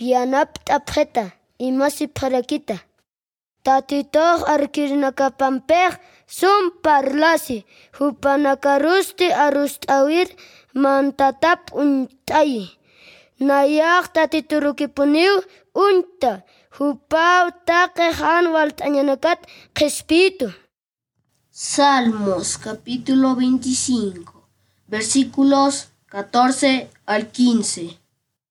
Yanap tapjeta, imasi parakita. Tatitor arkirnakapampej sum parlasi, hupanakarusti arustawir mantatap untay. Nayak tatiturukipuniw unta, hupau take hanwal tañanakat. Salmos capítulo 25 versículos 14 al 15.